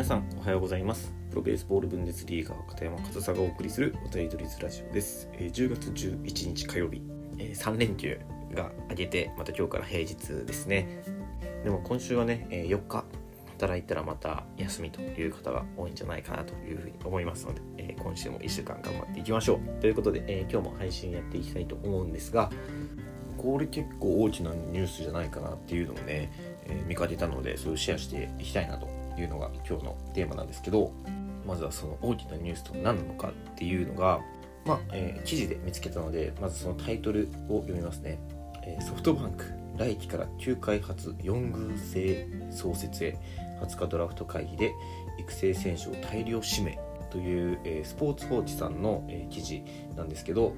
皆さんおはようございます。プロベースボール分裂リーガー片山和沙がお送りするおたりどりずラジオです、えー10月11日火曜日、えー3連休が明けてまた今日から平日ですね。でも今週はね、えー4日働いたらまた休みという方が多いんじゃないかなというふうに思いますので、えー今週も1週間頑張っていきましょう。ということで、えー今日も配信やっていきたいと思うんですがこれ結構大きなニュースじゃないかなっていうのをね、えー見かけたのでそれをシェアしていきたいなというのが今日のテーマなんですけどまずはその大きなニュースと何なのかっていうのが、まあえー記事で見つけたのでまずそのタイトルを読みますね、えーソフトバンク来季から旧開発4軍制創設へ20日ドラフト会議で育成選手を大量指名という、えースポーツ報知さんの、え記事なんですけど、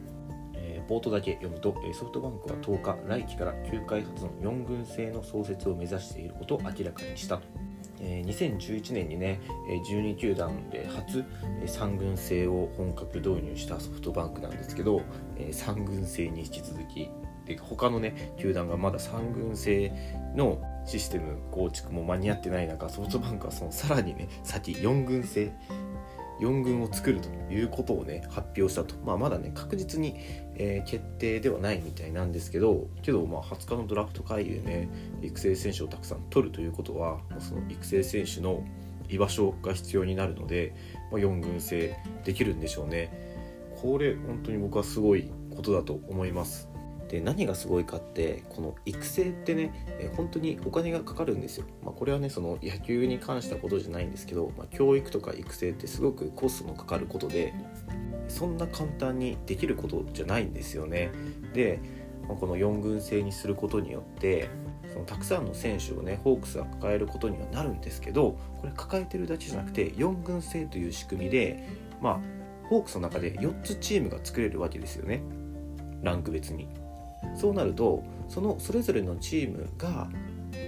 え冒頭だけ読むとえソフトバンクは10日来季から旧開発の4軍制の創設を目指していることを明らかにしたと。え2011年にね12球団で初3軍制を本格導入したソフトバンクなんですけど、3軍制に引き続き。で他のね球団がまだ3軍制のシステム構築も間に合ってない中ソフトバンクはそのさらにね先4軍制4軍を作るということをね発表したと、まあ、まだね確実に、えー決定ではないみたいなんですけどけどまあ20日のドラフト会議でね育成選手をたくさん取るということはその育成選手の居場所が必要になるので、まあ、4軍制できるんでしょうね。これ本当に僕はすごいことだと思います。で何がすごいかってこの育成ってねえー本当にお金がかかるんですよ、まあ、これはねその野球に関したことじゃないんですけど、まあ、教育とか育成ってすごくコストのかかることでそんな簡単にできることじゃないんですよね。で、まあこの4軍制にすることによってそのたくさんの選手をねホークスが抱えることにはなるんですけどこれ抱えてるだけじゃなくて4軍制という仕組みでまあホークスの中で4つチームが作れるわけですよね。ランク別に。そうなるとそのそれぞれのチームが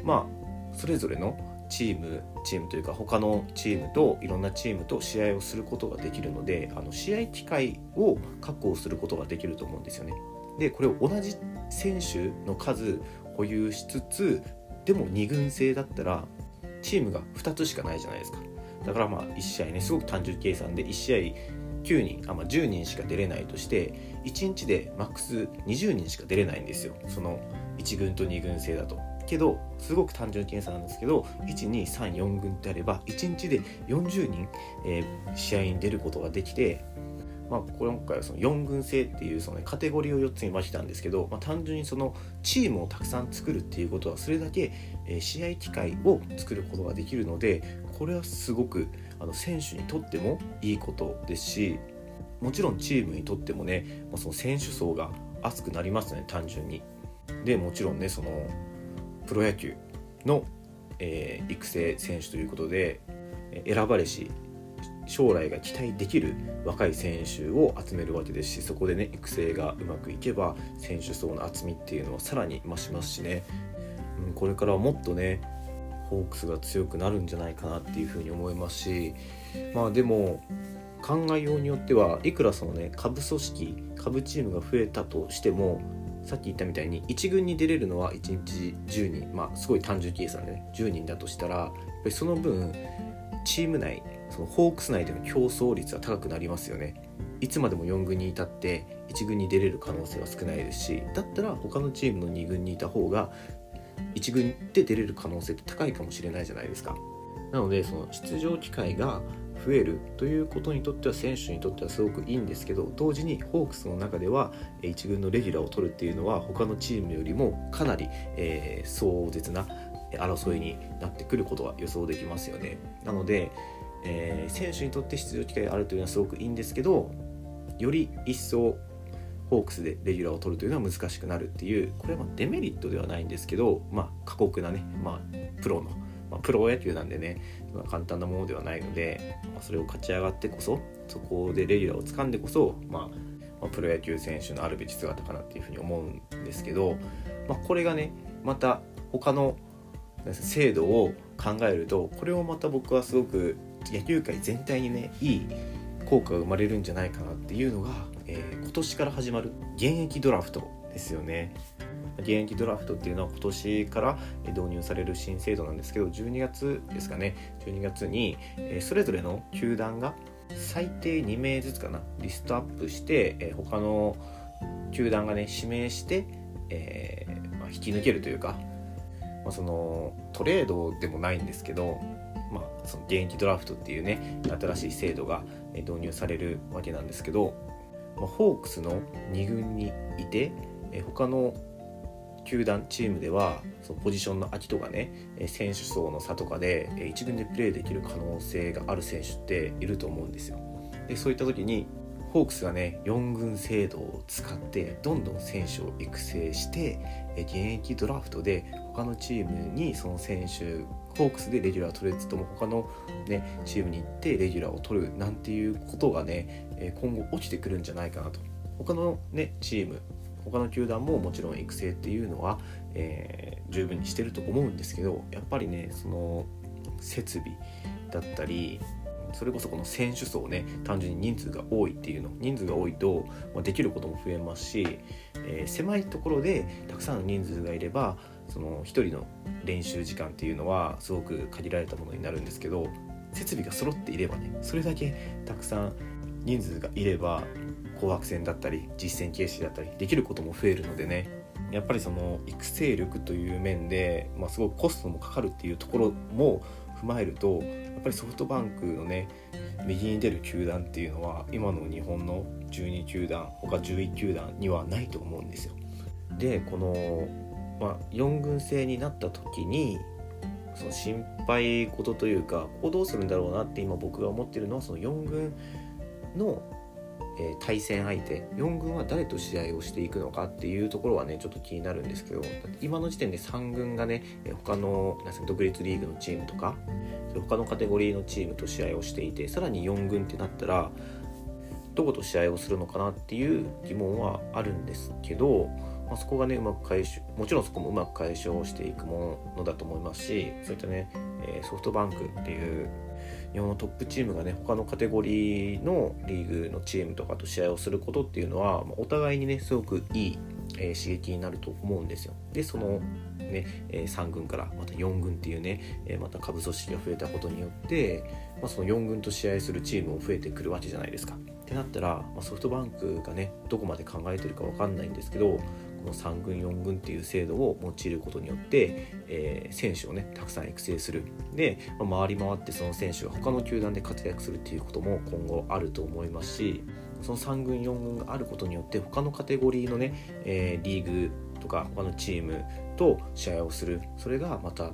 まあそれぞれのチームチームというか他のチームといろんなチームと試合をすることができるのであの試合機会を確保することができると思うんですよね。でこれを同じ選手の数保有しつつでも2軍制だったらチームが2つしかないじゃないですかだからまあ1試合ねすごく単純計算で1試合9人あ、まあ、10人しか出れないとして1日でマックス20人しか出れないんですよ。その1軍と2軍制だと。けどすごく単純計算なんですけど1234軍ってあれば1日で40人、えー試合に出ることができてまあ、今回はその4軍制っていうその、ね、カテゴリーを4つに分けたんですけど、まあ、単純にそのチームをたくさん作るっていうことはそれだけ、え試合機会を作ることができるのでこれはすごくあの選手にとってもいいことですしもちろんチームにとってもね、ま、その選手層が厚くなりますね単純に。でもちろんねそのプロ野球の、えー育成選手ということで選ばれし将来が期待できる若い選手を集めるわけですしそこでね育成がうまくいけば選手層の厚みっていうのはさらに増しますしね、うん、これからはもっとねホークスが強くなるんじゃないかなっていうふうに思いますしまあでも考えようによってはいくらそのね下部組織下部チームが増えたとしてもさっき言ったみたいに1軍に出れるのは1日10人まあすごい単純計算でね10人だとしたらやっぱりその分チーム内そのホークス内での競争率は高くなりますよね。いつまでも4軍にいたって1軍に出れる可能性は少ないですしだったら他のチームの2軍にいた方が1軍で出れる可能性って高いかもしれないじゃないですか。なのでその出場機会が増えるということにとっては選手にとってはすごくいいんですけど同時にホークスの中ではえ1軍のレギュラーを取るっていうのは他のチームよりもかなり、えー壮絶な争いになってくることが予想できますよね。なので、えー選手にとって出場機会があるというのはすごくいいんですけどより一層ホークスでレギュラーを取るというのは難しくなるっていうこれはデメリットではないんですけど、まあ、過酷なね、まあ、プロの、まあ、プロ野球なんでね、ま簡単なものではないので、まあ、それを勝ち上がってこそそこでレギュラーを掴んでこそ、まあまあ、プロ野球選手のあるべき姿かなっていうふうに思うんですけど、まあ、これがねまた他の制度を考えるとこれをまた僕はすごく野球界全体にねいい効果が生まれるんじゃないかなっていうのが、えー年から始まる現役ドラフトですよね。現役ドラフトっていうのは今年から導入される新制度なんですけど12月ですかね。12月にそれぞれの球団が最低2名ずつかなリストアップして他の球団がね指名して、えーまあ、引き抜けるというか、まあ、そのトレードでもないんですけど、まあ、その現役ドラフトっていうね新しい制度が導入されるわけなんですけど、まあ、ホークスの2軍にいて、え、他の球団チームではそのポジションの空きとかね選手層の差とかで1軍でプレーできる可能性がある選手っていると思うんですよ。でそういった時にホークスがね4軍制度を使ってどんどん選手を育成して現役ドラフトで他のチームにその選手ホークスでレギュラー取れずとも他の、ね、チームに行ってレギュラーを取るなんていうことがね今後起きてくるんじゃないかなと。他の、ね、チーム他の球団ももちろん育成っていうのは、えー、十分にしてると思うんですけどやっぱりねその設備だったりそれこそこの選手層ね単純に人数が多いっていうの人数が多いと、まあ、できることも増えますし、えー、狭いところでたくさんの人数がいればその1人の練習時間っていうのはすごく限られたものになるんですけど設備が揃っていればねそれだけたくさん人数がいれば紅白戦だったり実戦形式だったりできることも増えるのでねやっぱりその育成力という面で、まあ、すごくコストもかかるっていうところも踏まえるとやっぱりソフトバンクのね右に出る球団っていうのは今の日本の12球団他11球団にはないと思うんですよ。でこの、まあ、4軍制になった時にその心配事というかこうどうするんだろうなって今僕が思ってるのはその4軍のえー、対戦相手4軍は誰と試合をしていくのかっていうところはねちょっと気になるんですけど今の時点で3軍がね他の独立リーグのチームとか他のカテゴリーのチームと試合をしていてさらに4軍ってなったらどこと試合をするのかなっていう疑問はあるんですけど、まあ、そこがねうまく解消もちろんそこもうまく解消していくものだと思いますしそういったね、えソフトバンクっていう日本のトップチームがね他のカテゴリーのリーグのチームとかと試合をすることっていうのはお互いにねすごくいい、えー、刺激になると思うんですよ。でそのね、え、3軍からまた4軍っていうね、え、また下部組織が増えたことによって、まあ、その4軍と試合するチームも増えてくるわけじゃないですか。ってなったら、まあ、ソフトバンクがねどこまで考えてるか分かんないんですけどの3軍4軍っていう制度を用いることによって、えー、選手をねたくさん育成する。で、まあ、回り回ってその選手が他の球団で活躍するっていうことも今後あると思いますしその3軍4軍があることによって他のカテゴリーのね、えー、リーグとか他のチームと試合をする。それがまた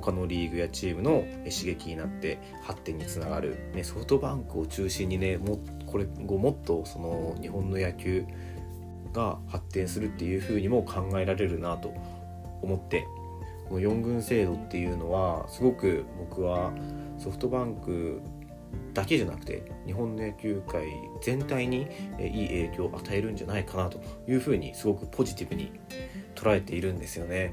他のリーグやチームの刺激になって発展につながる、ね、ソフトバンクを中心にねもこれ後もっとその日本の野球が発展するっていうふうにも考えられるなと思ってこの4軍制度っていうのはすごく僕はソフトバンクだけじゃなくて日本の野球界全体にいい影響を与えるんじゃないかなというふうにすごくポジティブに捉えているんですよね。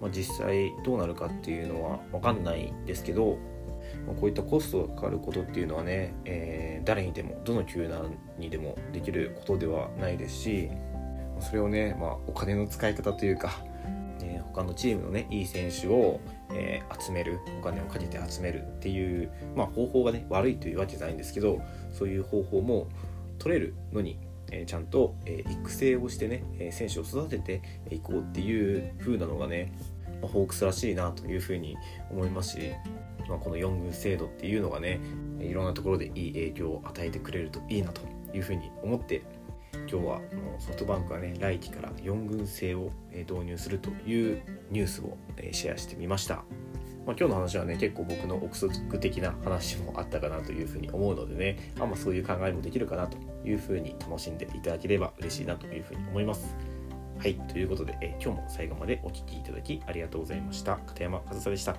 まあ、実際どうなるかっていうのは分かんないですけどまこういったコストがかかることっていうのはね、えー、誰にでもどの球団にでもできることではないですしそれをね、まあ、お金の使い方というか、え、他のチームのねいい選手を、えー、集めるお金をかけて集めるっていう、まあ、方法がね悪いというわけじゃないんですけどそういう方法も取れるのにえちゃんと、え育成をしてね、え選手を育てていこうっていう風なのがね、まホークスらしいなというふうに思いますし、まあ、この4軍制度っていうのがねいろんなところでいい影響を与えてくれるといいなというふうに思って今日はソフトバンクはね来季から4軍制を導入するというニュースをシェアしてみました。まあ、今日の話はね結構僕の憶測的な話もあったかなというふうに思うのでねあんまそういう考えもできるかなというふうに楽しんでいただければ嬉しいなというふうに思います。はい、ということで、え今日も最後までお聴きいただきありがとうございました。片山和沙でした。